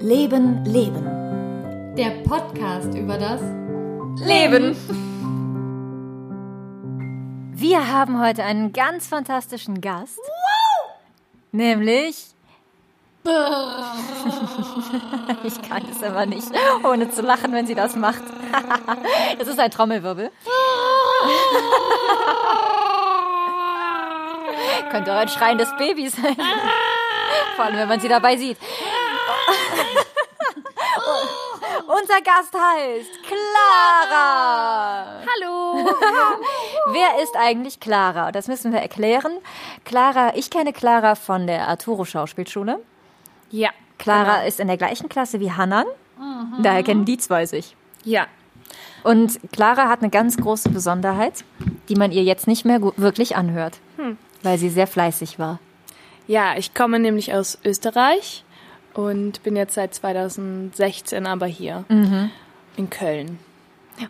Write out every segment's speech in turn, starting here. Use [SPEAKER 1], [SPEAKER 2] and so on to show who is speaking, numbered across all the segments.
[SPEAKER 1] Leben, Leben.
[SPEAKER 2] Der Podcast über das
[SPEAKER 3] Leben.
[SPEAKER 4] Wir haben heute einen ganz fantastischen Gast. Nämlich. ich kann es aber nicht, ohne zu lachen, wenn sie das macht. Das ist ein Trommelwirbel. Könnte auch ein schreiendes Baby sein. Vor allem, wenn man sie dabei sieht. Unser Gast heißt Clara.
[SPEAKER 3] Hallo.
[SPEAKER 4] Wer ist eigentlich Clara? Das müssen wir erklären. Clara, ich kenne Clara von der Arturo Schauspielschule.
[SPEAKER 3] Ja.
[SPEAKER 4] Clara
[SPEAKER 3] genau.
[SPEAKER 4] ist in der gleichen Klasse wie Hannan. Daher kennen die zwei sich.
[SPEAKER 3] Ja.
[SPEAKER 4] Und Clara hat eine ganz große Besonderheit, die man ihr jetzt nicht mehr wirklich anhört, weil sie sehr fleißig war.
[SPEAKER 3] Ja, ich komme nämlich aus Österreich und bin jetzt seit 2016 aber hier in Köln.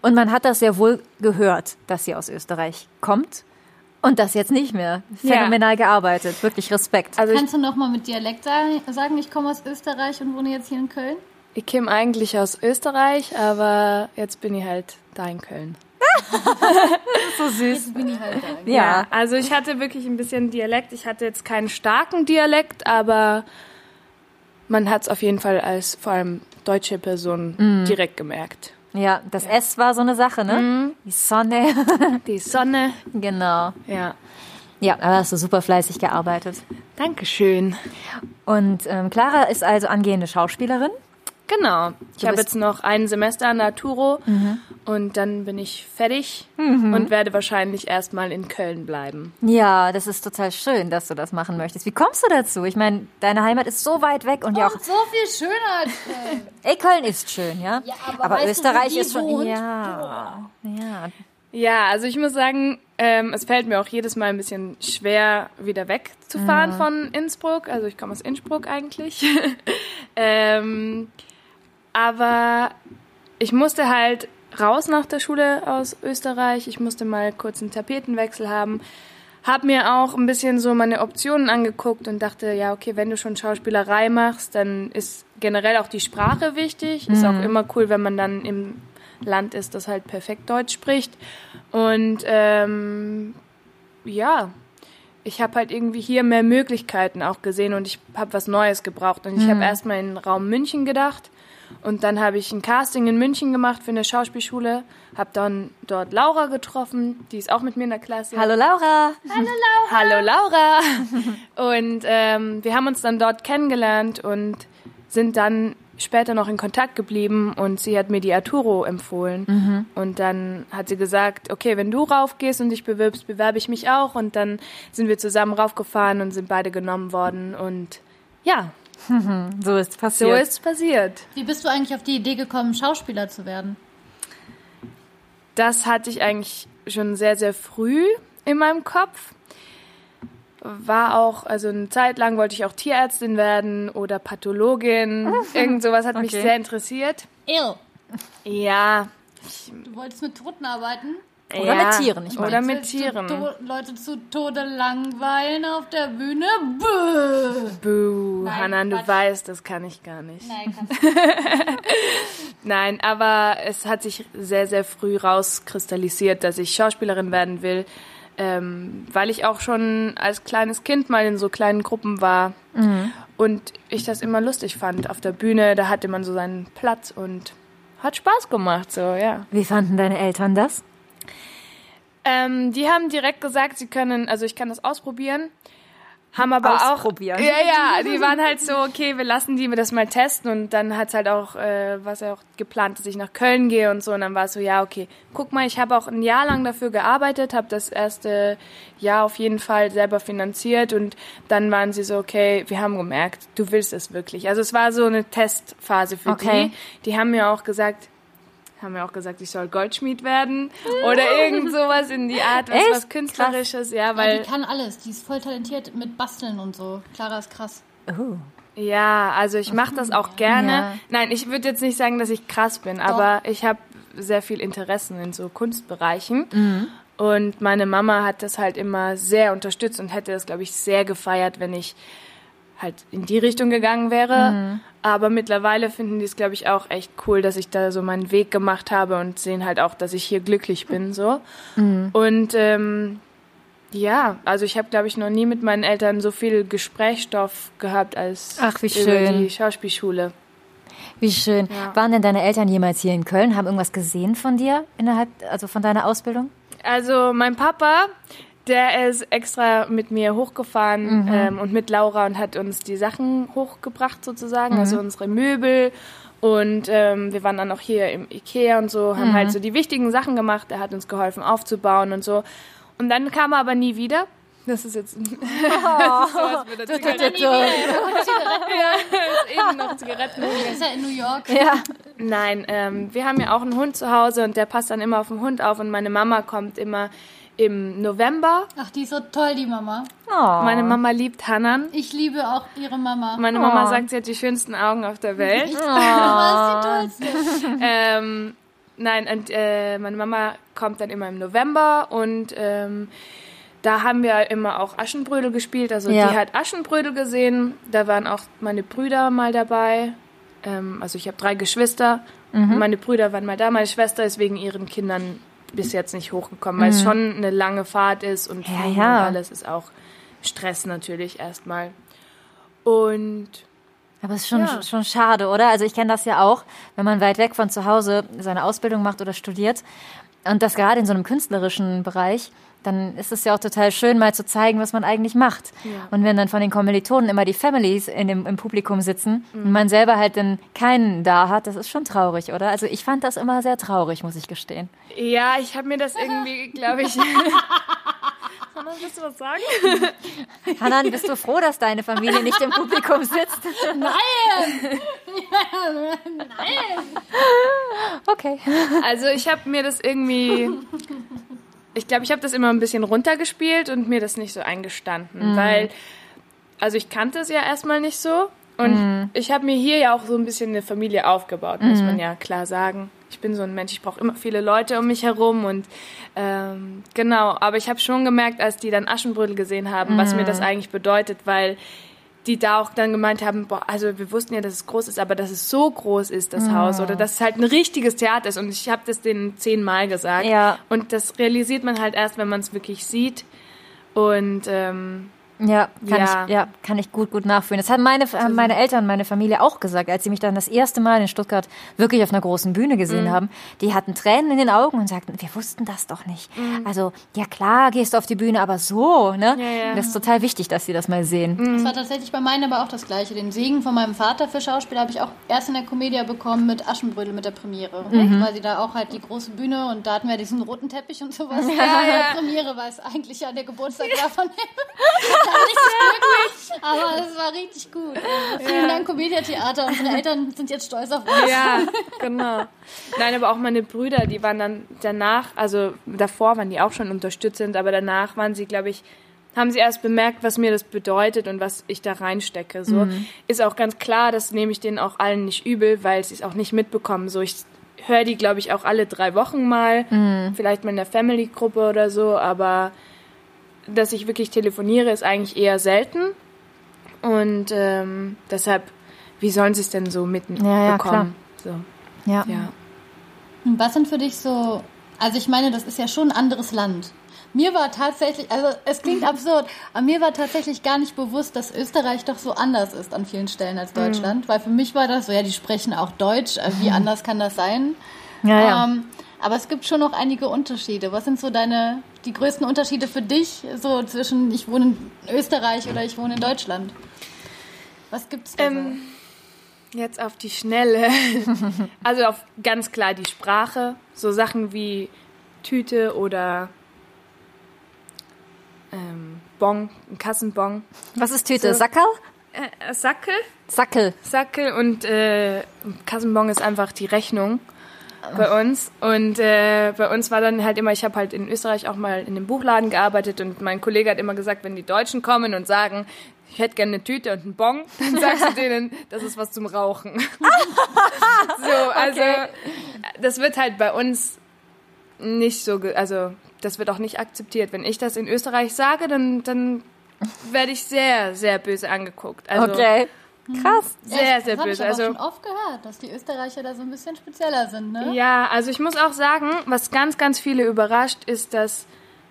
[SPEAKER 4] Und man hat das sehr wohl gehört, dass sie aus Österreich kommt und das jetzt nicht mehr.
[SPEAKER 3] Ja.
[SPEAKER 4] Phänomenal gearbeitet, wirklich Respekt.
[SPEAKER 3] Also
[SPEAKER 2] Kannst du noch mal mit Dialekt sagen- ich komme aus Österreich und wohne jetzt hier in Köln?
[SPEAKER 3] ich komme eigentlich aus Österreich, aber jetzt bin ich halt da in Köln.
[SPEAKER 4] so süß.
[SPEAKER 2] Jetzt bin ich halt da.
[SPEAKER 4] Ja.
[SPEAKER 3] Also ich hatte wirklich ein bisschen Dialekt. Ich hatte jetzt keinen starken Dialekt, aber man hat es auf jeden Fall als vor allem deutsche Person direkt gemerkt.
[SPEAKER 4] Ja, das S war so eine Sache, ne? Die Sonne.
[SPEAKER 3] Die Sonne.
[SPEAKER 4] genau.
[SPEAKER 3] Ja.
[SPEAKER 4] Ja, aber hast du super fleißig gearbeitet.
[SPEAKER 3] Dankeschön.
[SPEAKER 4] Und ähm, Clara ist also angehende Schauspielerin.
[SPEAKER 3] Genau. Ich habe jetzt noch ein Semester an der Arturo und dann bin ich fertig und werde wahrscheinlich erstmal in Köln bleiben.
[SPEAKER 4] Ja, das ist total schön, dass du das machen möchtest. Wie kommst du dazu? Ich meine, deine Heimat ist so weit weg und ja auch.
[SPEAKER 2] So viel schöner als Köln.
[SPEAKER 4] Ey, Köln ist schön, ja?
[SPEAKER 2] Ja, aber du,
[SPEAKER 4] Österreich
[SPEAKER 2] die
[SPEAKER 4] ist schon.
[SPEAKER 2] wohnt?
[SPEAKER 4] Ja. Ja.
[SPEAKER 3] Ja, also ich muss sagen, ähm, es fällt mir auch jedes Mal ein bisschen schwer, wieder wegzufahren von Innsbruck. Also ich komme aus Innsbruck eigentlich. ähm, aber ich musste halt raus nach der Schule aus Österreich. Ich musste mal kurz einen Tapetenwechsel haben. Hab mir auch ein bisschen so meine Optionen angeguckt und dachte, ja, okay, wenn du schon Schauspielerei machst, dann ist generell auch die Sprache wichtig. Ist auch immer cool, wenn man dann im Land ist, das halt perfekt Deutsch spricht. Und ähm, ja, ich habe halt irgendwie hier mehr Möglichkeiten auch gesehen und ich habe was Neues gebraucht. Und ich habe erstmal in den Raum München gedacht und dann habe ich ein Casting in München gemacht für eine Schauspielschule, habe dann dort Laura getroffen, die ist auch mit mir in der Klasse.
[SPEAKER 4] Hallo Laura.
[SPEAKER 3] Hallo Laura. Und ähm, wir haben uns dann dort kennengelernt und sind dann später noch in Kontakt geblieben und sie hat mir die Arturo empfohlen. Und dann hat sie gesagt, okay, wenn du raufgehst und dich bewirbst, bewerbe ich mich auch. Und dann sind wir zusammen raufgefahren und sind beide genommen worden. Und ja,
[SPEAKER 4] So ist
[SPEAKER 3] so
[SPEAKER 4] passiert.
[SPEAKER 3] ist passiert.
[SPEAKER 2] Wie bist du eigentlich auf die Idee gekommen, Schauspieler zu werden?
[SPEAKER 3] Das hatte ich eigentlich schon sehr, sehr früh in meinem Kopf. War auch, also eine Zeit lang wollte ich auch Tierärztin werden oder Pathologin. Irgend sowas hat mich
[SPEAKER 4] Okay.
[SPEAKER 3] sehr interessiert.
[SPEAKER 2] Ew.
[SPEAKER 3] Ja.
[SPEAKER 2] Du wolltest mit Toten arbeiten?
[SPEAKER 4] Oder
[SPEAKER 3] ja,
[SPEAKER 4] mit Tieren, ich meine.
[SPEAKER 3] Oder mit Tieren.
[SPEAKER 2] To Leute zu Tode langweilen auf der Bühne? Bäh.
[SPEAKER 3] Buh,
[SPEAKER 2] Nein,
[SPEAKER 3] Hanan, du weißt, das kann ich gar nicht.
[SPEAKER 2] Nein, kannst du
[SPEAKER 3] Nein, aber es hat sich sehr, sehr früh rauskristallisiert, dass ich Schauspielerin werden will, ähm, weil ich auch schon als kleines Kind mal in so kleinen Gruppen war und ich das immer lustig fand. Auf der Bühne, da hatte man so seinen Platz und hat Spaß gemacht, so, ja.
[SPEAKER 4] Wie fanden deine Eltern das?
[SPEAKER 3] Ähm, die haben direkt gesagt, sie können, also ich kann das ausprobieren. Haben aber
[SPEAKER 4] Ausprobieren.
[SPEAKER 3] auch. Ja, ja, die waren halt so, okay, wir lassen die mir das mal testen und dann hat's halt auch, äh, was ja auch geplant, dass ich nach Köln gehe und so und dann war es so, ja, okay, guck mal, ich habe auch ein Jahr lang dafür gearbeitet, habe das erste Jahr auf jeden Fall selber finanziert und dann waren sie so, okay, wir haben gemerkt, du willst es wirklich. Also es war so eine Testphase für
[SPEAKER 4] Okay.
[SPEAKER 3] die. Die haben mir auch gesagt, haben mir auch gesagt, ich soll Goldschmied werden oder irgend sowas in die Art, was, was künstlerisches, ja,
[SPEAKER 2] Ja,
[SPEAKER 3] weil
[SPEAKER 2] die kann alles. Die ist voll talentiert mit Basteln und so. Clara ist krass.
[SPEAKER 4] Oh.
[SPEAKER 3] Ja, also ich mache das auch gerne.
[SPEAKER 4] Ja.
[SPEAKER 3] Nein, ich würde jetzt nicht sagen, dass ich krass bin, aber ich habe sehr viel Interessen in so Kunstbereichen. Und meine Mama hat das halt immer sehr unterstützt und hätte das, glaube ich, sehr gefeiert, wenn ich halt in die Richtung gegangen wäre. Aber mittlerweile finden die es, glaube ich, auch echt cool, dass ich da so meinen Weg gemacht habe und sehen halt auch, dass ich hier glücklich bin. so. Und ähm, ja, also ich habe, glaube ich, noch nie mit meinen Eltern so viel Gesprächsstoff gehabt als
[SPEAKER 4] Ach, wie
[SPEAKER 3] über
[SPEAKER 4] schön.
[SPEAKER 3] die Schauspielschule.
[SPEAKER 4] Wie schön.
[SPEAKER 3] Ja.
[SPEAKER 4] Waren denn deine Eltern jemals hier in Köln? Haben irgendwas gesehen von dir innerhalb, also von deiner Ausbildung?
[SPEAKER 3] Also mein Papa, der ist extra mit mir hochgefahren ähm, und mit Laura und hat uns die Sachen hochgebracht sozusagen, also unsere Möbel. Und ähm, wir waren dann auch hier im Ikea und so, haben halt so die wichtigen Sachen gemacht. Er hat uns geholfen aufzubauen und so. Und dann kam er aber nie wieder. Das ist jetzt das ist so, als würde er Zigaretten, ja, ist eben noch Zigaretten.
[SPEAKER 2] Ist ja in New York.
[SPEAKER 4] Ja.
[SPEAKER 3] Nein, ähm, wir haben ja auch einen Hund zu Hause und der passt dann immer auf den Hund auf und meine Mama kommt immer im November.
[SPEAKER 2] Ach, die ist so toll, die Mama.
[SPEAKER 4] Oh.
[SPEAKER 3] Meine Mama liebt Hanan.
[SPEAKER 2] Ich liebe auch ihre Mama.
[SPEAKER 3] Meine Mama sagt, sie hat die schönsten Augen auf der Welt.
[SPEAKER 2] Mama ist die tollste.
[SPEAKER 3] ähm, nein, und äh, meine Mama kommt dann immer im November und ähm, da haben wir immer auch Aschenbrödel gespielt. Also
[SPEAKER 4] Ja.
[SPEAKER 3] die hat Aschenbrödel gesehen. Da waren auch meine Brüder mal dabei. Ähm, also ich habe drei Geschwister.
[SPEAKER 4] Mhm.
[SPEAKER 3] Meine Brüder waren mal da. Meine Schwester ist wegen ihren Kindern bis jetzt nicht hochgekommen, weil es schon eine lange Fahrt ist und
[SPEAKER 4] Mhm. Ja, ja.
[SPEAKER 3] und alles ist auch Stress natürlich erstmal. Und
[SPEAKER 4] Aber es ist schon,
[SPEAKER 3] Ja.
[SPEAKER 4] schon schade, oder? Also ich kenne das ja auch, wenn man weit weg von zu Hause seine Ausbildung macht oder studiert und das gerade in so einem künstlerischen Bereich, dann ist es ja auch total schön, mal zu zeigen, was man eigentlich macht. Und wenn dann von den Kommilitonen immer die Families in dem, im Publikum sitzen und man selber halt dann keinen da hat, das ist schon traurig, oder? Also ich fand das immer sehr traurig, muss ich gestehen.
[SPEAKER 3] ja, ich habe mir das irgendwie, glaube ich. Sandra, willst du was sagen?
[SPEAKER 4] Hanan, bist du froh, dass deine Familie nicht im Publikum sitzt?
[SPEAKER 2] Nein!
[SPEAKER 4] Okay.
[SPEAKER 3] Also ich habe mir das irgendwie, ich glaube, ich habe das immer ein bisschen runtergespielt und mir das nicht so eingestanden, weil, also ich kannte es ja erstmal nicht so und ich habe mir hier ja auch so ein bisschen eine Familie aufgebaut, muss man ja klar sagen. Ich bin so ein Mensch, ich brauche immer viele Leute um mich herum und ähm, genau, aber ich habe schon gemerkt, als die dann Aschenbrödel gesehen haben, was mir das eigentlich bedeutet, weil die da auch dann gemeint haben, boah, also wir wussten ja, dass es groß ist, aber dass es so groß ist, das Haus, oder dass es halt ein richtiges Theater ist. Und ich habe das denen zehnmal gesagt.
[SPEAKER 4] Ja.
[SPEAKER 3] Und das realisiert man halt erst, wenn man es wirklich sieht. Und ähm,
[SPEAKER 4] Ja, kann
[SPEAKER 3] Ja.
[SPEAKER 4] ich, ja, kann ich gut, gut nachfühlen. Das haben meine, haben meine Eltern, meine Familie auch gesagt, als sie mich dann das erste Mal in Stuttgart wirklich auf einer großen Bühne gesehen
[SPEAKER 3] Mhm.
[SPEAKER 4] haben. Die hatten Tränen in den Augen und sagten, wir wussten das doch nicht. Also, ja klar, gehst du auf die Bühne, aber so, ne?
[SPEAKER 3] Mhm. Ja, ja.
[SPEAKER 4] Das ist total wichtig, dass sie das mal sehen.
[SPEAKER 2] Das war tatsächlich bei meinen aber auch das Gleiche. Den Segen von meinem Vater für Schauspiel habe ich auch erst in der Comedia bekommen mit Aschenbrödel mit der Premiere. Weil sie da auch halt die große Bühne und da hatten wir diesen roten Teppich und sowas. Ja, ja. Premiere, weil es eigentlich ja der Geburtstag war richtig glücklich, aber es war richtig gut. Also vielen Dank, Comedia Theater. Unsere Eltern sind jetzt stolz auf uns.
[SPEAKER 3] ja, genau. Nein, aber auch meine Brüder, die waren dann danach, also davor waren die auch schon unterstützend, aber danach waren sie, glaube ich, haben sie erst bemerkt, was mir das bedeutet und was ich da reinstecke. So ist auch ganz klar, das nehme ich denen auch allen nicht übel, weil sie es auch nicht mitbekommen. So ich höre die, glaube ich, auch alle drei Wochen mal, vielleicht mal in der Family-Gruppe oder so, aber dass ich wirklich telefoniere, ist eigentlich eher selten. Und ähm, deshalb, wie sollen sie es denn so mitbekommen?
[SPEAKER 4] Ja, ja, klar.
[SPEAKER 3] So,
[SPEAKER 4] Ja.
[SPEAKER 3] ja.
[SPEAKER 2] Und Was sind für dich so, also ich meine, das ist ja schon ein anderes Land. Mir war tatsächlich, also es klingt absurd, aber mir war tatsächlich gar nicht bewusst, dass Österreich doch so anders ist an vielen Stellen als Deutschland. Weil für mich war das so, ja, die sprechen auch Deutsch, äh, wie anders kann das sein?
[SPEAKER 4] Ja, ja.
[SPEAKER 2] Ähm, aber es gibt schon noch einige Unterschiede. Was sind so deine, die größten Unterschiede für dich, so zwischen ich wohne in Österreich oder ich wohne in Deutschland? Was gibt's da
[SPEAKER 3] Ähm, Jetzt auf die Schnelle. also auf ganz klar die Sprache. So Sachen wie Tüte oder ähm, Bon, ein Kassenbon.
[SPEAKER 4] Was ist Tüte?
[SPEAKER 3] So.
[SPEAKER 4] Sackerl?
[SPEAKER 3] Äh, Sackel?
[SPEAKER 4] Sackel.
[SPEAKER 3] Sackel und äh, Kassenbon ist einfach die Rechnung bei uns. Und äh, bei uns war dann halt immer, ich habe halt in Österreich auch mal in dem Buchladen gearbeitet und mein Kollege hat immer gesagt, wenn die Deutschen kommen und sagen, ich hätte gerne eine Tüte und einen Bon, dann sagst du denen, das ist was zum Rauchen. so, also das wird halt bei uns nicht so, also das wird auch nicht akzeptiert. Wenn ich das in Österreich sage, dann, dann werde ich sehr, sehr böse angeguckt. Also
[SPEAKER 4] Okay. Krass.
[SPEAKER 3] sehr, sehr
[SPEAKER 2] das habe ich
[SPEAKER 3] böse.
[SPEAKER 2] aber
[SPEAKER 3] Also
[SPEAKER 2] schon oft gehört, dass die Österreicher da so ein bisschen spezieller sind, ne?
[SPEAKER 3] Ja, also ich muss auch sagen, was ganz, ganz viele überrascht, ist, dass,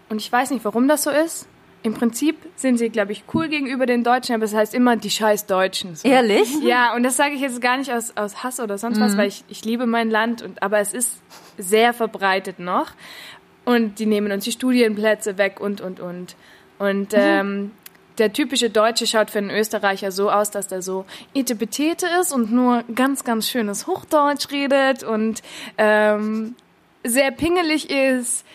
[SPEAKER 3] und ich weiß nicht, warum das so ist, im Prinzip sind sie, glaube ich, cool gegenüber den Deutschen, aber es heißt immer die scheiß Deutschen. So.
[SPEAKER 4] Ehrlich?
[SPEAKER 3] Ja, und das sage ich jetzt gar nicht aus, aus Hass oder sonst was, weil ich, ich liebe mein Land, und, aber es ist sehr verbreitet noch. Und die nehmen uns die Studienplätze weg und, und, und. Und ähm, der typische Deutsche schaut für einen Österreicher so aus, dass der so etepetete ist und nur ganz, ganz schönes Hochdeutsch redet und ähm, sehr pingelig ist,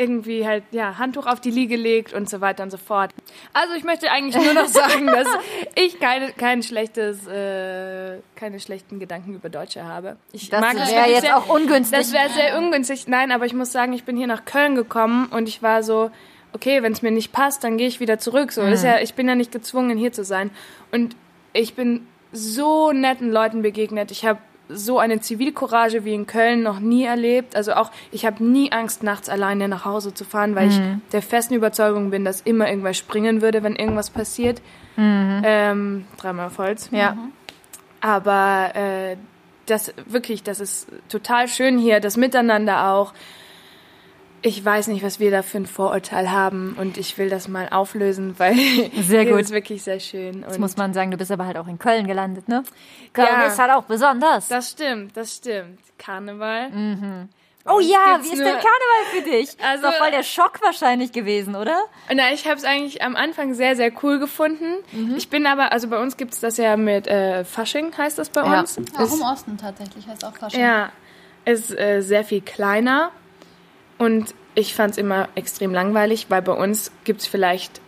[SPEAKER 3] irgendwie halt, ja, Handtuch auf die Liege legt und so weiter und so fort. Also ich möchte eigentlich nur noch sagen, dass ich keine, kein schlechtes, äh, keine schlechten Gedanken über Deutsche habe. Ich
[SPEAKER 4] Das
[SPEAKER 3] mag es
[SPEAKER 4] wäre jetzt
[SPEAKER 3] sehr-
[SPEAKER 4] auch ungünstig.
[SPEAKER 3] das wäre sehr ungünstig. Nein, aber ich muss sagen, ich bin hier nach Köln gekommen und ich war so, okay, wenn es mir nicht passt, dann gehe ich wieder zurück. So, das ist ja, ich bin ja nicht gezwungen, hier zu sein. Und ich bin so netten Leuten begegnet. Ich habe so eine Zivilcourage wie in Köln noch nie erlebt. Also auch, ich habe nie Angst, nachts alleine nach Hause zu fahren, weil ich der festen Überzeugung bin, dass immer irgendwas springen würde, wenn irgendwas passiert. Ähm, dreimal auf Holz.
[SPEAKER 4] ja.
[SPEAKER 3] Aber äh, das wirklich, das ist total schön hier, das Miteinander auch. Ich weiß nicht, was wir da für ein Vorurteil haben und ich will das mal auflösen, weil
[SPEAKER 4] Sehr gut.
[SPEAKER 3] ist wirklich sehr schön.
[SPEAKER 4] Jetzt muss man sagen, du bist aber halt auch in Köln gelandet, ne? Köln
[SPEAKER 3] Ja.
[SPEAKER 4] ist halt auch besonders.
[SPEAKER 3] das stimmt, das stimmt. Karneval.
[SPEAKER 4] oh
[SPEAKER 3] uns
[SPEAKER 4] ja, wie ist
[SPEAKER 3] nur-
[SPEAKER 4] denn Karneval für dich?
[SPEAKER 3] Also-
[SPEAKER 4] ist doch voll der Schock wahrscheinlich gewesen, oder?
[SPEAKER 3] Na, ich habe es eigentlich am Anfang sehr, sehr cool gefunden.
[SPEAKER 4] Mhm.
[SPEAKER 3] Ich bin aber, also bei uns gibt es das ja mit äh, Fasching, heißt das bei
[SPEAKER 4] Ja.
[SPEAKER 3] uns.
[SPEAKER 2] Auch
[SPEAKER 3] Ist-
[SPEAKER 2] im Osten tatsächlich heißt auch Fasching.
[SPEAKER 3] Ja, ist äh, sehr viel kleiner und ich fand es immer extrem langweilig, weil bei uns gibt es vielleicht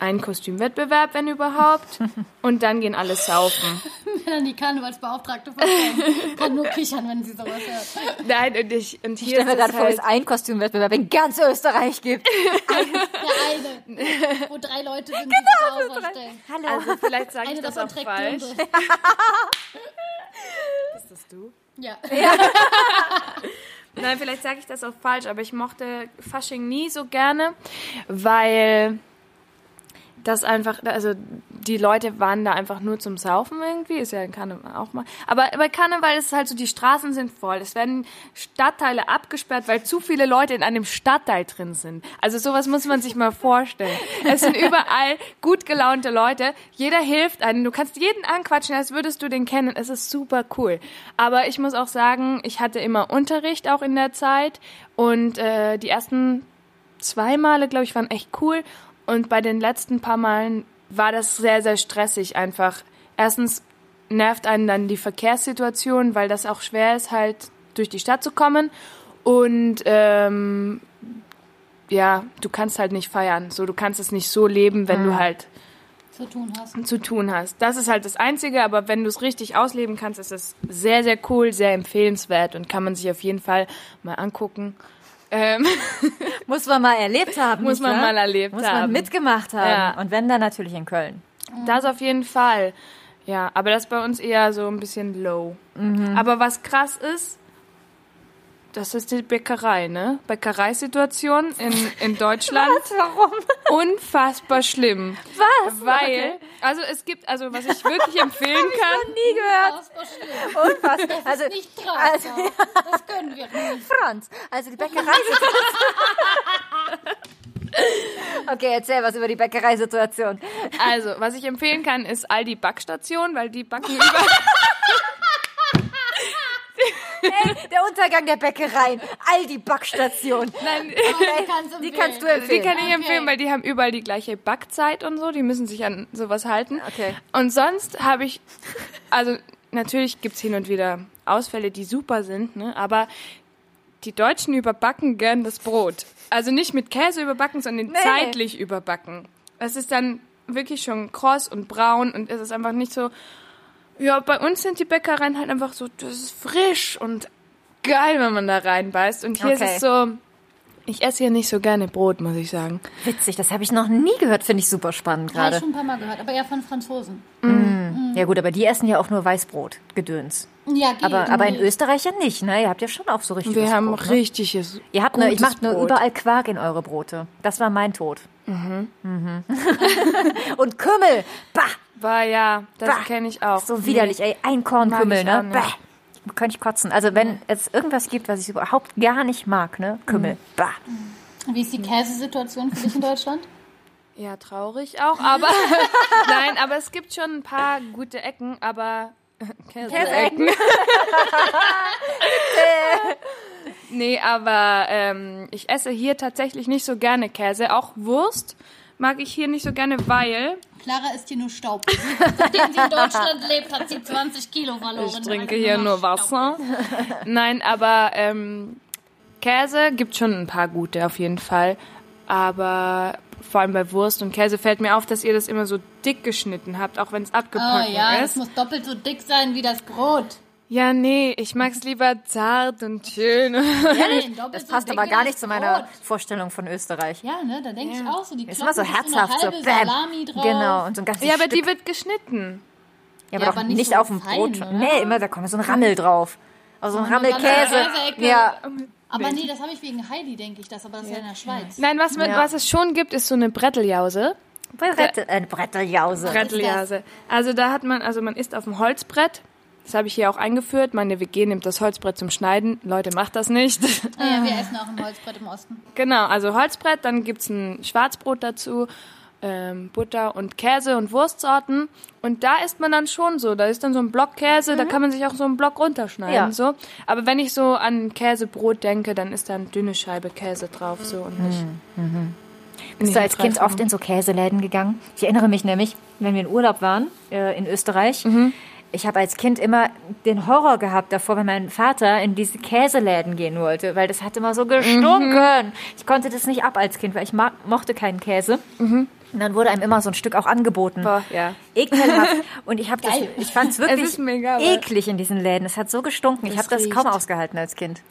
[SPEAKER 3] einen Kostümwettbewerb, wenn überhaupt, und dann gehen alle saufen.
[SPEAKER 2] Wenn dann die Karnevalsbeauftragte kann nur kichern, wenn sie sowas hört.
[SPEAKER 3] Nein, und, ich, und hier
[SPEAKER 4] Ich stell mir gerade
[SPEAKER 3] es
[SPEAKER 4] vor,
[SPEAKER 3] halt,
[SPEAKER 4] es einen Kostümwettbewerb in ganz Österreich gibt.
[SPEAKER 2] Der eine, wo drei Leute sind, die sich genau, vorstellen.
[SPEAKER 4] Hallo.
[SPEAKER 3] also vielleicht sage ich
[SPEAKER 2] Eine
[SPEAKER 3] das
[SPEAKER 2] davon
[SPEAKER 3] auch
[SPEAKER 2] trägt
[SPEAKER 3] falsch. Ist das du?
[SPEAKER 2] Ja.
[SPEAKER 3] Nein, vielleicht sage ich das auch falsch, aber ich mochte Fasching nie so gerne, weil das einfach, also die Leute waren da einfach nur zum Saufen irgendwie, ist ja in Karneval auch mal. Aber bei Karneval ist es halt so, die Straßen sind voll. Es werden Stadtteile abgesperrt, weil zu viele Leute in einem Stadtteil drin sind. Also sowas muss man sich mal vorstellen. Es sind überall gut gelaunte Leute. Jeder hilft einem. Du kannst jeden anquatschen, als würdest du den kennen. Es ist super cool. Aber ich muss auch sagen, ich hatte immer Unterricht auch in der Zeit und äh, die ersten zwei Male, glaube ich, waren echt cool. Und bei den letzten paar Malen war das sehr, sehr stressig einfach. Erstens nervt einen dann die Verkehrssituation, weil das auch schwer ist, halt durch die Stadt zu kommen. Und ähm, ja, du kannst halt nicht feiern. So, du kannst es nicht so leben, wenn du halt
[SPEAKER 2] zu tun hast.
[SPEAKER 3] zu tun hast. Das ist halt das Einzige, aber wenn du es richtig ausleben kannst, ist es sehr, sehr cool, sehr empfehlenswert und kann man sich auf jeden Fall mal angucken. Ähm,
[SPEAKER 4] Muss man mal erlebt haben.
[SPEAKER 3] Muss man
[SPEAKER 4] wahr?
[SPEAKER 3] mal erlebt
[SPEAKER 4] Muss
[SPEAKER 3] haben.
[SPEAKER 4] man mitgemacht haben.
[SPEAKER 3] Ja.
[SPEAKER 4] Und wenn, dann natürlich in Köln.
[SPEAKER 3] Das auf jeden Fall. Ja, aber das ist bei uns eher so ein bisschen low. Aber was krass ist, das ist die Bäckerei, ne? Bäckereisituation in, in Deutschland.
[SPEAKER 4] Warum?
[SPEAKER 3] Unfassbar schlimm.
[SPEAKER 4] Was?
[SPEAKER 3] Weil, also es gibt, also was ich wirklich empfehlen kann.
[SPEAKER 4] Nie gehört.
[SPEAKER 2] Unfassbar schlimm.
[SPEAKER 4] Und was? Also,
[SPEAKER 2] Nicht drauf.
[SPEAKER 4] also
[SPEAKER 2] Das können wir nicht.
[SPEAKER 4] Franz, also die Bäckereisituation. okay, erzähl was über die Bäckereisituation.
[SPEAKER 3] Also, was ich empfehlen kann, ist Aldi Backstation, weil die backen über.
[SPEAKER 4] Der Untergang der Bäckereien. All die Backstationen.
[SPEAKER 3] Nein,
[SPEAKER 2] Kannst
[SPEAKER 4] Die kannst du
[SPEAKER 3] die
[SPEAKER 4] empfehlen.
[SPEAKER 3] kann ich empfehlen,
[SPEAKER 2] Okay.
[SPEAKER 3] weil die haben überall die gleiche Backzeit und so. Die müssen sich an sowas halten.
[SPEAKER 4] Okay.
[SPEAKER 3] Und sonst habe ich, also natürlich gibt's hin und wieder Ausfälle, die super sind, ne? aber die Deutschen überbacken gern das Brot. Also nicht mit Käse überbacken, sondern
[SPEAKER 4] nee.
[SPEAKER 3] zeitlich überbacken. Es ist dann wirklich schon kross und braun und es ist einfach nicht so. Ja, bei uns sind die Bäckereien halt einfach so, das ist frisch und geil, wenn man da reinbeißt. Und hier ist
[SPEAKER 4] Okay.
[SPEAKER 3] es so, ich esse hier nicht so gerne Brot, muss ich sagen.
[SPEAKER 4] Witzig, das habe ich noch nie gehört. Finde ich super spannend
[SPEAKER 2] Habe ich
[SPEAKER 4] gerade.
[SPEAKER 2] schon ein paar Mal gehört, aber eher von Franzosen.
[SPEAKER 4] Ja gut, aber die essen ja auch nur Weißbrot, Gedöns.
[SPEAKER 2] Ja, geht.
[SPEAKER 4] Aber, aber in. Österreich ja nicht, ne? Ihr habt ja schon auch so richtiges
[SPEAKER 3] Wir haben
[SPEAKER 4] Brot, ne?
[SPEAKER 3] richtiges.
[SPEAKER 4] Ihr habt ne,
[SPEAKER 3] gutes
[SPEAKER 4] macht nur überall Quark in eure Brote. Das war mein Tod. Und Kümmel, bah,
[SPEAKER 3] War ja, das kenne ich auch.
[SPEAKER 4] so widerlich, ey, ein Kornkümmel, ne?
[SPEAKER 3] nicht.
[SPEAKER 4] Bah. Könnte ich kotzen. Also wenn es irgendwas gibt, was ich überhaupt gar nicht mag, ne? Kümmel, bah.
[SPEAKER 2] Wie ist die Käsesituation für dich in Deutschland?
[SPEAKER 3] Ja, traurig auch, aber nein, aber es gibt schon ein paar gute Ecken, aber Käse-Ecken. nee, aber ähm, ich esse hier tatsächlich nicht so gerne Käse, auch Wurst mag ich hier nicht so gerne, weil
[SPEAKER 2] Clara ist hier nur Staub. Seitdem sie in Deutschland lebt, hat sie 20 Kilo verloren.
[SPEAKER 3] ich trinke hier nur. Wasser. Nein, aber ähm, Käse gibt schon ein paar gute auf jeden Fall, aber vor allem bei Wurst und Käse fällt mir auf, dass ihr das immer so dick geschnitten habt, auch wenn es
[SPEAKER 2] Oh
[SPEAKER 3] abgebacken
[SPEAKER 2] ja, es
[SPEAKER 3] ist.
[SPEAKER 2] muss doppelt so dick sein wie das Brot.
[SPEAKER 3] Ja, nee, ich mag's lieber zart und schön.
[SPEAKER 2] Nein, doppelt
[SPEAKER 4] Das
[SPEAKER 2] so
[SPEAKER 4] passt aber gar nicht zu meiner
[SPEAKER 2] Brot.
[SPEAKER 4] Vorstellung von Österreich.
[SPEAKER 2] Ja, ne, da denke ich auch so. Die
[SPEAKER 4] Ist immer so herzhaft, so
[SPEAKER 2] halben
[SPEAKER 4] bäm.
[SPEAKER 2] Salami drauf.
[SPEAKER 4] Genau, und so ein ganzes
[SPEAKER 3] Ja, aber
[SPEAKER 4] Stück.
[SPEAKER 3] die wird geschnitten.
[SPEAKER 4] ja, aber
[SPEAKER 2] Ja,
[SPEAKER 4] doch
[SPEAKER 2] aber
[SPEAKER 4] nicht,
[SPEAKER 2] nicht so
[SPEAKER 4] auf dem
[SPEAKER 2] fein,
[SPEAKER 4] Brot.
[SPEAKER 2] oder?
[SPEAKER 4] Nee, immer, da kommt so ein Rammel drauf. Also so ein
[SPEAKER 2] eine
[SPEAKER 4] Rammelkäse. Ja,
[SPEAKER 2] Aber nee, das habe ich wegen Heidi, denke ich das, aber das ist ja in der Schweiz.
[SPEAKER 3] Nein, was, mit,
[SPEAKER 4] Ja.
[SPEAKER 3] was es schon gibt, ist so eine Bretteljause.
[SPEAKER 4] Brettel, äh, Bretteljause.
[SPEAKER 3] Bretteljause. Also da hat man, also man isst auf dem Holzbrett. Das habe ich hier auch eingeführt. Meine WG nimmt das Holzbrett zum Schneiden. Leute, macht das nicht.
[SPEAKER 2] Naja, wir essen auch im Holzbrett im Osten.
[SPEAKER 3] genau, also Holzbrett, dann gibt's ein Schwarzbrot dazu, ähm, Butter und Käse und Wurstsorten. Und da isst man dann schon so. Da ist dann so ein Block Käse, da kann man sich auch so einen Block runterschneiden.
[SPEAKER 4] Ja.
[SPEAKER 3] So. Aber wenn ich so an Käsebrot denke, dann ist da eine dünne Scheibe Käse drauf. So und nicht.
[SPEAKER 4] Bist du als Kind oft in so Käseläden gegangen? Ich erinnere mich nämlich, wenn wir in Urlaub waren äh, in Österreich. Ich habe als Kind immer den Horror gehabt davor, wenn mein Vater in diese Käseläden gehen wollte, weil das hat immer so gestunken. Ich konnte das nicht ab als Kind, weil ich mochte keinen Käse. Und dann wurde einem immer so ein Stück auch angeboten.
[SPEAKER 3] Boah, ja.
[SPEAKER 4] Ekelhaft. Und ich habe das,
[SPEAKER 2] Geil.
[SPEAKER 4] ich fand es wirklich
[SPEAKER 3] mega,
[SPEAKER 4] eklig in diesen Läden. Es hat so gestunken. Ich habe das kaum ausgehalten als Kind.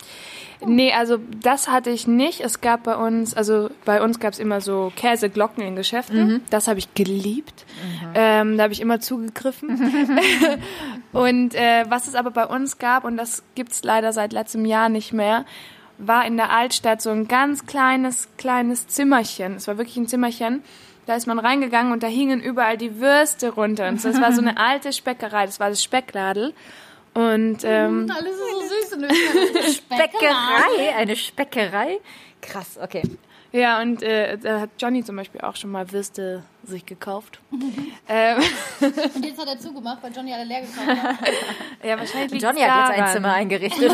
[SPEAKER 3] Nee, also das hatte ich nicht. Es gab bei uns, also bei uns gab es immer so Käseglocken in Geschäften. Das habe ich geliebt. Ähm, da habe ich immer zugegriffen. und äh, was es aber bei uns gab, und das gibt's leider seit letztem Jahr nicht mehr, war in der Altstadt so ein ganz kleines, kleines Zimmerchen. Es war wirklich ein Zimmerchen. Da ist man reingegangen und da hingen überall die Würste runter. Und es war so eine alte Speckerei, das war das Speckladel. Und ähm,
[SPEAKER 2] Alles ist so süß in Österreich.
[SPEAKER 4] Bäckerei, eine Speckerei. Krass, okay.
[SPEAKER 3] Ja, und äh, da hat Johnny zum Beispiel auch schon mal Würste sich gekauft. ähm,
[SPEAKER 2] Und jetzt hat er zugemacht, weil Johnny alle leer gekauft hat.
[SPEAKER 3] ja, wahrscheinlich liegt's
[SPEAKER 4] Johnny hat jetzt ein. Zimmer eingerichtet.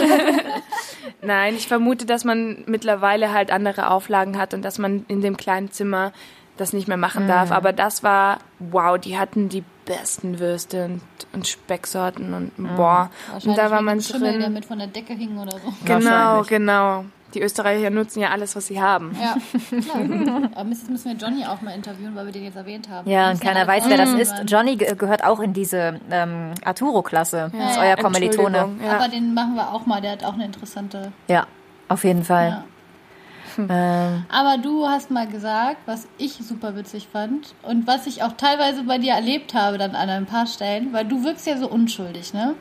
[SPEAKER 3] Nein, ich vermute, dass man mittlerweile halt andere Auflagen hat und dass man in dem kleinen Zimmer das nicht mehr machen darf.
[SPEAKER 4] Mhm.
[SPEAKER 3] Aber das war, wow, die hatten die besten Würste und, und Specksorten und
[SPEAKER 4] Mhm.
[SPEAKER 3] boah. Und da war man
[SPEAKER 2] dem Schimmel, der
[SPEAKER 3] drin.
[SPEAKER 2] mit von der Decke hing oder so.
[SPEAKER 3] Genau, genau. Die Österreicher nutzen ja alles, was sie haben.
[SPEAKER 2] Ja, klar. Aber jetzt müssen wir Johnny auch mal interviewen, weil wir den jetzt erwähnt haben.
[SPEAKER 4] Ja, und keiner weiß, wer das ist. Johnny ge- gehört auch in diese ähm, Arturo-Klasse. Das ist euer Kommilitone.
[SPEAKER 3] Ja.
[SPEAKER 2] Aber den machen wir auch mal, der hat auch eine interessante.
[SPEAKER 4] Ja, auf jeden Fall.
[SPEAKER 2] Ja.
[SPEAKER 4] Ähm,
[SPEAKER 2] Aber du hast mal gesagt, was ich super witzig fand und was ich auch teilweise bei dir erlebt habe, dann an ein paar Stellen, weil du wirkst ja so unschuldig, ne?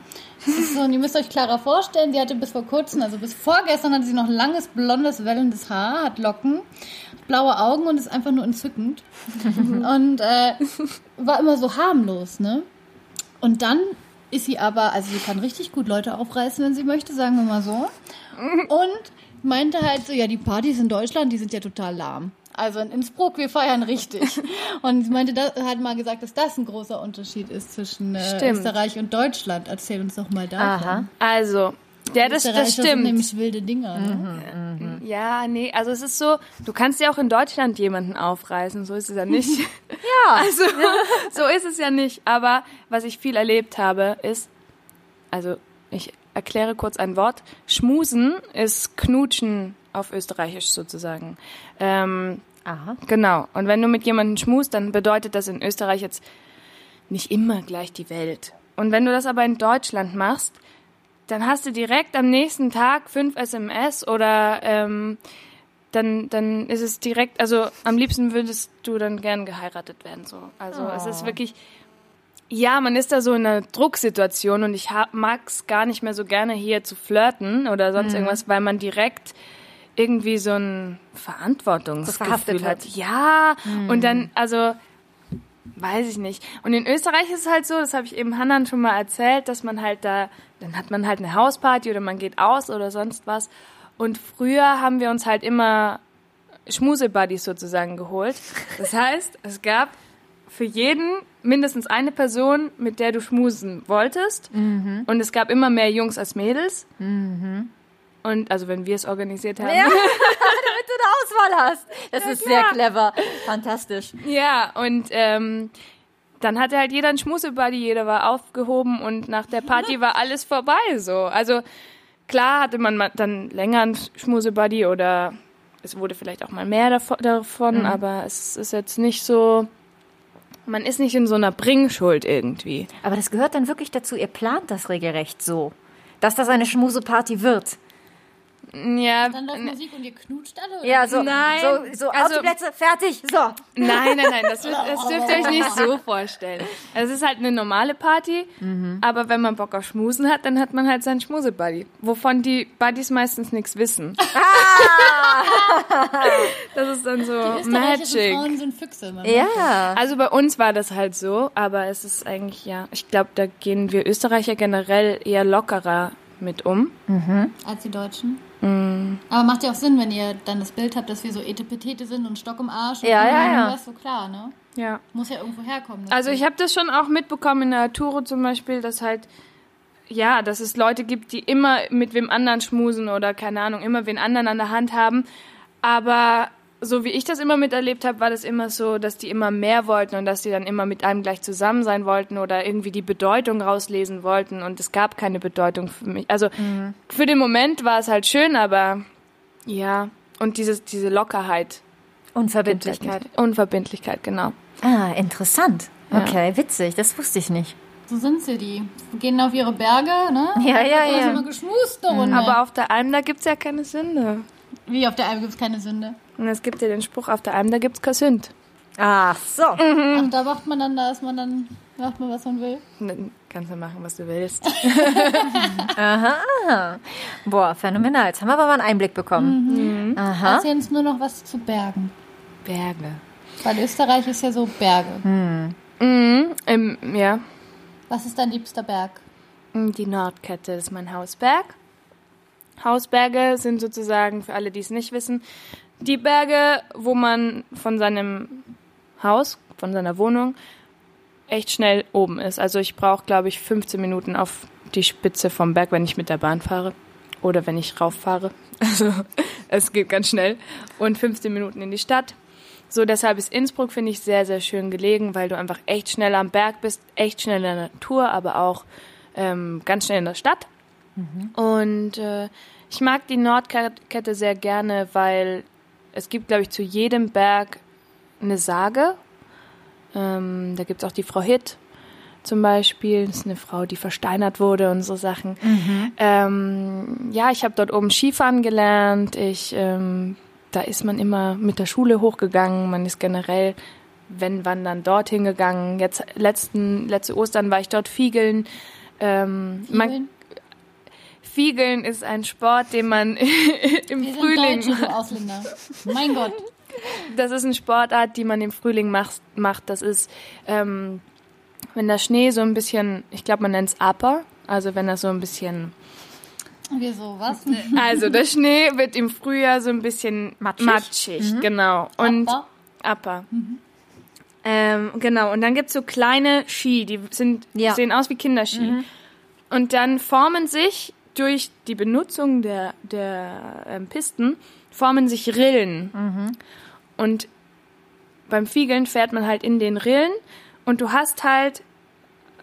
[SPEAKER 2] So, und ihr müsst euch Clara vorstellen, sie hatte bis vor kurzem, also bis vorgestern hatte sie noch langes, blondes, wellendes Haar, hat Locken, blaue Augen und ist einfach nur entzückend. und äh, war immer so harmlos, ne? Und dann ist sie aber, also sie kann richtig gut Leute aufreißen, wenn sie möchte, sagen wir mal so. Und meinte halt so, ja, die Partys in Deutschland, die sind ja total lahm. Also in Innsbruck, wir feiern richtig. Und sie meinte, da, hat mal gesagt, dass das ein großer Unterschied ist zwischen äh. Österreich und Deutschland. Erzähl uns doch mal davon.
[SPEAKER 4] aha.
[SPEAKER 3] Also, ja, das, das
[SPEAKER 2] sind
[SPEAKER 3] stimmt.
[SPEAKER 2] nämlich wilde Dinger. Ne?
[SPEAKER 3] Ja, nee, also es ist so, du kannst ja auch in Deutschland jemanden aufreißen, so ist es ja nicht.
[SPEAKER 4] Ja.
[SPEAKER 3] Also, so ist es ja nicht. Aber was ich viel erlebt habe, ist, also ich erkläre kurz ein Wort. Schmusen ist Knutschen auf Österreichisch sozusagen. Ähm,
[SPEAKER 4] Aha.
[SPEAKER 3] genau. Und wenn du mit jemandem schmust, dann bedeutet das in Österreich jetzt nicht immer gleich die Welt. Und wenn du das aber in Deutschland machst, dann hast du direkt am nächsten Tag fünf SMS oder ähm, dann, dann ist es direkt, also am liebsten würdest du dann gern geheiratet werden. So. Also es ist wirklich, ja, man ist da so in einer Drucksituation und ich mag es gar nicht mehr so gerne hier zu flirten oder sonst irgendwas, weil man direkt irgendwie so ein
[SPEAKER 4] So
[SPEAKER 3] Verantwortungsgefühl hat. Ja, und dann, also, weiß ich nicht. Und in Österreich ist es halt so, das habe ich eben Hannan schon mal erzählt, dass man halt da, dann hat man halt eine Hausparty oder man geht aus oder sonst was. Und früher haben wir uns halt immer Schmusebuddies sozusagen geholt. Das heißt, es gab für jeden mindestens eine Person, mit der du schmusen wolltest. Und es gab immer mehr Jungs als Mädels. Und also wenn wir es organisiert haben.
[SPEAKER 4] Ja, damit du eine Auswahl hast. Das ist sehr clever. Fantastisch.
[SPEAKER 3] Ja, und ähm, dann hatte halt jeder einen Schmusebuddy, jeder war aufgehoben und nach der Party war alles vorbei so. Also klar hatte man dann länger einen Schmusebuddy oder es wurde vielleicht auch mal mehr davon, davon aber es ist jetzt nicht so, man ist nicht in so einer Bringschuld irgendwie.
[SPEAKER 4] Aber das gehört dann wirklich dazu. Ihr plant das regelrecht so, dass das eine Schmuseparty wird.
[SPEAKER 3] Ja,
[SPEAKER 2] Dann läuft Musik und ihr knutscht alle? oder?
[SPEAKER 4] Ja, so,
[SPEAKER 3] Nein.
[SPEAKER 4] so, so
[SPEAKER 3] Also-
[SPEAKER 4] die Plätze, fertig, so.
[SPEAKER 3] Nein, nein, nein, das, wird- das dürft ihr euch nicht so vorstellen. Es ist halt eine normale Party, aber wenn man Bock auf Schmusen hat, dann hat man halt seinen Schmusebuddy, wovon die Buddies meistens nichts wissen. das ist dann so
[SPEAKER 2] Österreichische
[SPEAKER 3] Magic.
[SPEAKER 2] Frauen sind Füchse.
[SPEAKER 4] Ja.
[SPEAKER 3] Also bei uns war das halt so, aber es ist eigentlich, ja, ich glaube, da gehen wir Österreicher generell eher lockerer mit um.
[SPEAKER 2] Als die Deutschen. Aber macht ja auch Sinn, wenn ihr dann das Bild habt, dass wir so Etepetete sind und Stock im Arsch. und
[SPEAKER 4] Ja,
[SPEAKER 2] so,
[SPEAKER 4] ja, ja.
[SPEAKER 2] wär's so klar, ne?
[SPEAKER 3] Ja.
[SPEAKER 2] Muss ja irgendwo herkommen. das
[SPEAKER 3] Also ich habe das schon auch mitbekommen in der Tour zum Beispiel, dass halt, ja, dass es Leute gibt, die immer mit wem anderen schmusen oder keine Ahnung, immer wen anderen an der Hand haben. Aber so wie ich das immer miterlebt habe, war das immer so, dass die immer mehr wollten und dass die dann immer mit einem gleich zusammen sein wollten oder irgendwie die Bedeutung rauslesen wollten und es gab keine Bedeutung für mich. Also für den Moment war es halt schön, aber ja, und dieses, diese Lockerheit.
[SPEAKER 4] Unverbindlichkeit.
[SPEAKER 3] Unverbindlichkeit, genau.
[SPEAKER 4] Ah, interessant. Okay, witzig, das wusste ich nicht.
[SPEAKER 2] So sind sie, die gehen auf ihre Berge, ne?
[SPEAKER 4] Ja, ja, ja.
[SPEAKER 2] immer geschmust Runde.
[SPEAKER 3] Aber auf der Alm, da gibt's ja keine Sünde.
[SPEAKER 2] Wie, auf der Alm gibt's keine Sünde.
[SPEAKER 3] Und es gibt ja den Spruch, auf der Alm, da gibt's kein Sünd.
[SPEAKER 4] Ach so.
[SPEAKER 2] Ach, da macht man dann, da ist man dann, macht man, was man will.
[SPEAKER 3] Dann Kannst du machen, was du willst.
[SPEAKER 4] Boah, phänomenal. Jetzt haben wir aber mal einen Einblick bekommen. Aha.
[SPEAKER 2] Erzähl uns nur noch was zu Bergen.
[SPEAKER 3] Berge.
[SPEAKER 2] Weil Österreich ist ja so Berge.
[SPEAKER 3] Mhm, im, ja,
[SPEAKER 2] Was ist dein liebster Berg?
[SPEAKER 3] die Nordkette ist mein Hausberg. Hausberge sind sozusagen, für alle, die es nicht wissen, die Berge, wo man von seinem Haus, von seiner Wohnung, echt schnell oben ist. Also ich brauche, glaube ich, 15 Minuten auf die Spitze vom Berg, wenn ich mit der Bahn fahre oder wenn ich rauffahre. Also es geht ganz schnell. Und 15 Minuten in die Stadt. So, deshalb ist Innsbruck, finde ich, sehr, sehr schön gelegen, weil du einfach echt schnell am Berg bist, echt schnell in der Natur, aber auch ähm, ganz schnell in der Stadt. Und äh, ich mag die Nordkette sehr gerne, weil es gibt, glaube ich, zu jedem Berg eine Sage. Ähm, da gibt es auch die Frau Hitt zum Beispiel. Das ist eine Frau, die versteinert wurde und so Sachen. Ähm, ja, ich habe dort oben Skifahren gelernt. Ich, ähm, da ist man immer mit der Schule hochgegangen. Man ist generell, wenn wann dorthin gegangen. Jetzt letzten, letzte Ostern war ich dort Fiegeln. Ähm, man,
[SPEAKER 2] Fiegeln?
[SPEAKER 3] Ist ein Sport, den man im
[SPEAKER 2] Wir sind
[SPEAKER 3] Frühling
[SPEAKER 2] Deutsche, du Ausländer. Mein Gott.
[SPEAKER 3] Das ist eine Sportart, die man im Frühling macht. Das ist, ähm, wenn der Schnee so ein bisschen, ich glaube, man nennt es Upper, also wenn er so ein bisschen,
[SPEAKER 2] Wir so, was?
[SPEAKER 3] also der Schnee wird im Frühjahr so ein bisschen
[SPEAKER 4] Matschig.
[SPEAKER 3] matschig, genau. Und
[SPEAKER 2] Upper?
[SPEAKER 3] Upper. Ähm, genau, und dann gibt's so kleine Ski, die sind,
[SPEAKER 4] Ja.
[SPEAKER 3] sehen aus wie Kinderski. Und dann formen sich durch die Benutzung der, der ähm, Pisten, formen sich Rillen. Und beim Fiegeln fährt man halt in den Rillen und du hast halt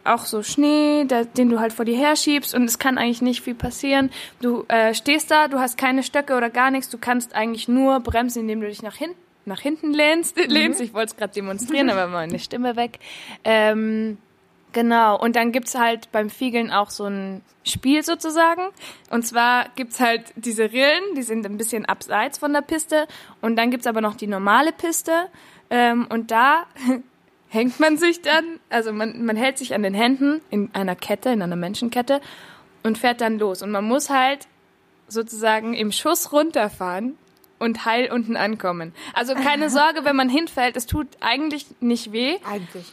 [SPEAKER 3] auch so Schnee, da, den du halt vor dir herschiebst und es kann eigentlich nicht viel passieren. Du äh, stehst da, du hast keine Stöcke oder gar nichts, du kannst eigentlich nur bremsen, indem du dich nach hinten nach hinten lehnst, lehnst. Ich wollte es gerade demonstrieren, aber meine Stimme weg. Ähm, genau, und dann gibt's halt beim Fiegeln auch so ein Spiel sozusagen. Und zwar gibt's halt diese Rillen, die sind ein bisschen abseits von der Piste. Und dann gibt's aber noch die normale Piste. Ähm, und da hängt man sich dann, also man, man hält sich an den Händen in einer Kette, in einer Menschenkette und fährt dann los. Und man muss halt sozusagen im Schuss runterfahren und heil unten ankommen. Also keine Sorge, wenn man hinfällt, es tut eigentlich nicht weh.
[SPEAKER 4] Eigentlich.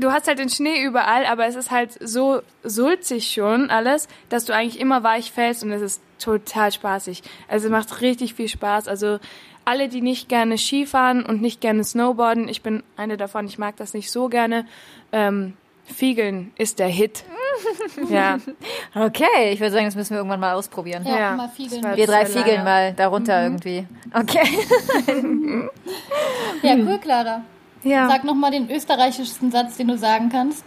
[SPEAKER 3] Du hast halt den Schnee überall, aber es ist halt so sulzig schon alles, dass du eigentlich immer weich fällst und es ist total spaßig. Also es macht richtig viel Spaß. Also alle, die nicht gerne Skifahren und nicht gerne Snowboarden, ich bin eine davon, ich mag das nicht so gerne, ähm, Fiegeln ist der Hit. Ja.
[SPEAKER 4] Okay, ich würde sagen, das müssen wir irgendwann mal ausprobieren.
[SPEAKER 2] Ja,
[SPEAKER 3] Ja.
[SPEAKER 2] mal fiegeln.
[SPEAKER 4] Wir drei Fiegeln
[SPEAKER 3] lange.
[SPEAKER 4] mal darunter irgendwie. Okay.
[SPEAKER 2] Ja, cool, Clara.
[SPEAKER 3] Ja.
[SPEAKER 2] Sag nochmal den österreichischsten Satz, den du sagen kannst.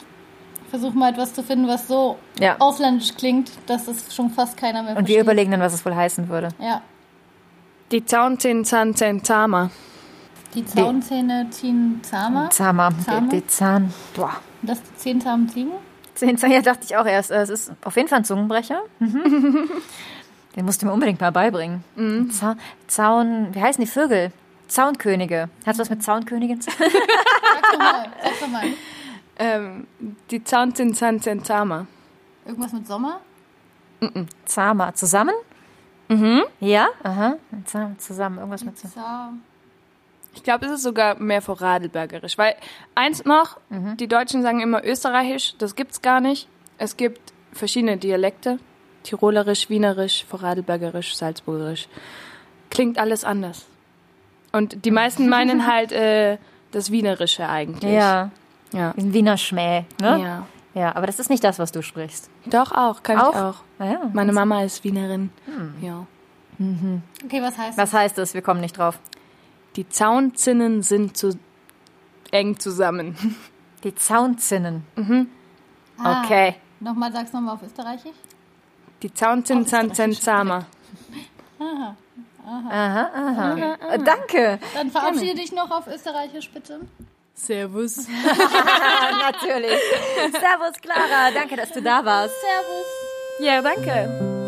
[SPEAKER 2] Versuch mal etwas zu finden, was so
[SPEAKER 4] Ja.
[SPEAKER 2] ausländisch klingt, dass es schon fast keiner mehr
[SPEAKER 4] Und
[SPEAKER 2] versteht.
[SPEAKER 4] wir überlegen dann, was es wohl heißen würde.
[SPEAKER 2] Ja.
[SPEAKER 3] Die Zaunzehn Zahnzehn Zama.
[SPEAKER 2] Die Zaunzähne ziehen zahmer.
[SPEAKER 4] Zahmer.
[SPEAKER 2] Zahmer?
[SPEAKER 4] Die, die Zahn. Boah.
[SPEAKER 2] Und das die zehn zahmen Ziegen?
[SPEAKER 4] Zehn Zahn, ja, dachte ich auch erst. äh, Es ist auf jeden Fall ein Zungenbrecher. Mhm. Den musst du mir unbedingt mal beibringen. Zaun, Zaun, wie heißen die Vögel? Zaunkönige. Hat was mit Zaunkönigin zu tun?
[SPEAKER 2] Sag doch mal. Sag doch mal.
[SPEAKER 3] Ähm, die Zaunzehn Zahnzehn Zama.
[SPEAKER 2] Irgendwas mit Sommer?
[SPEAKER 4] Zahmer. Zusammen? Mhm. Ja? Aha. Zahn- Zusammen. Irgendwas mit zusammen.
[SPEAKER 3] Ich glaube, es ist sogar mehr Vorarlbergerisch. Weil eins noch, die Deutschen sagen immer Österreichisch, das gibt's gar nicht. Es gibt verschiedene Dialekte. Tirolerisch, Wienerisch, Vorarlbergerisch, Salzburgerisch. Klingt alles anders. Und die meisten meinen halt äh, das Wienerische eigentlich.
[SPEAKER 4] Ja.
[SPEAKER 3] Ja.
[SPEAKER 4] Ein Wiener Schmäh. Ne?
[SPEAKER 3] ja.
[SPEAKER 4] Ja, aber das ist nicht das, was du sprichst.
[SPEAKER 3] Doch auch, kann
[SPEAKER 4] Auch?
[SPEAKER 3] ich auch.
[SPEAKER 4] Ah, ja.
[SPEAKER 3] Meine Mama ist Wienerin. Ja.
[SPEAKER 2] Okay, was heißt
[SPEAKER 4] Was heißt das? Wir kommen nicht drauf.
[SPEAKER 3] Die Zaunzinnen sind zu eng zusammen.
[SPEAKER 4] Die Zaunzinnen.
[SPEAKER 2] Ah,
[SPEAKER 4] Okay.
[SPEAKER 2] Nochmal, sag's nochmal auf Österreichisch.
[SPEAKER 3] Die Zaunzinnen sind
[SPEAKER 2] Österreichisch
[SPEAKER 3] Zama.
[SPEAKER 4] Aha, aha. Äh, Danke.
[SPEAKER 2] Dann verabschiede dich noch auf Österreichisch, bitte.
[SPEAKER 3] Servus.
[SPEAKER 4] Natürlich. Servus, Clara. Danke, dass du da warst.
[SPEAKER 2] Servus.
[SPEAKER 3] Ja, danke.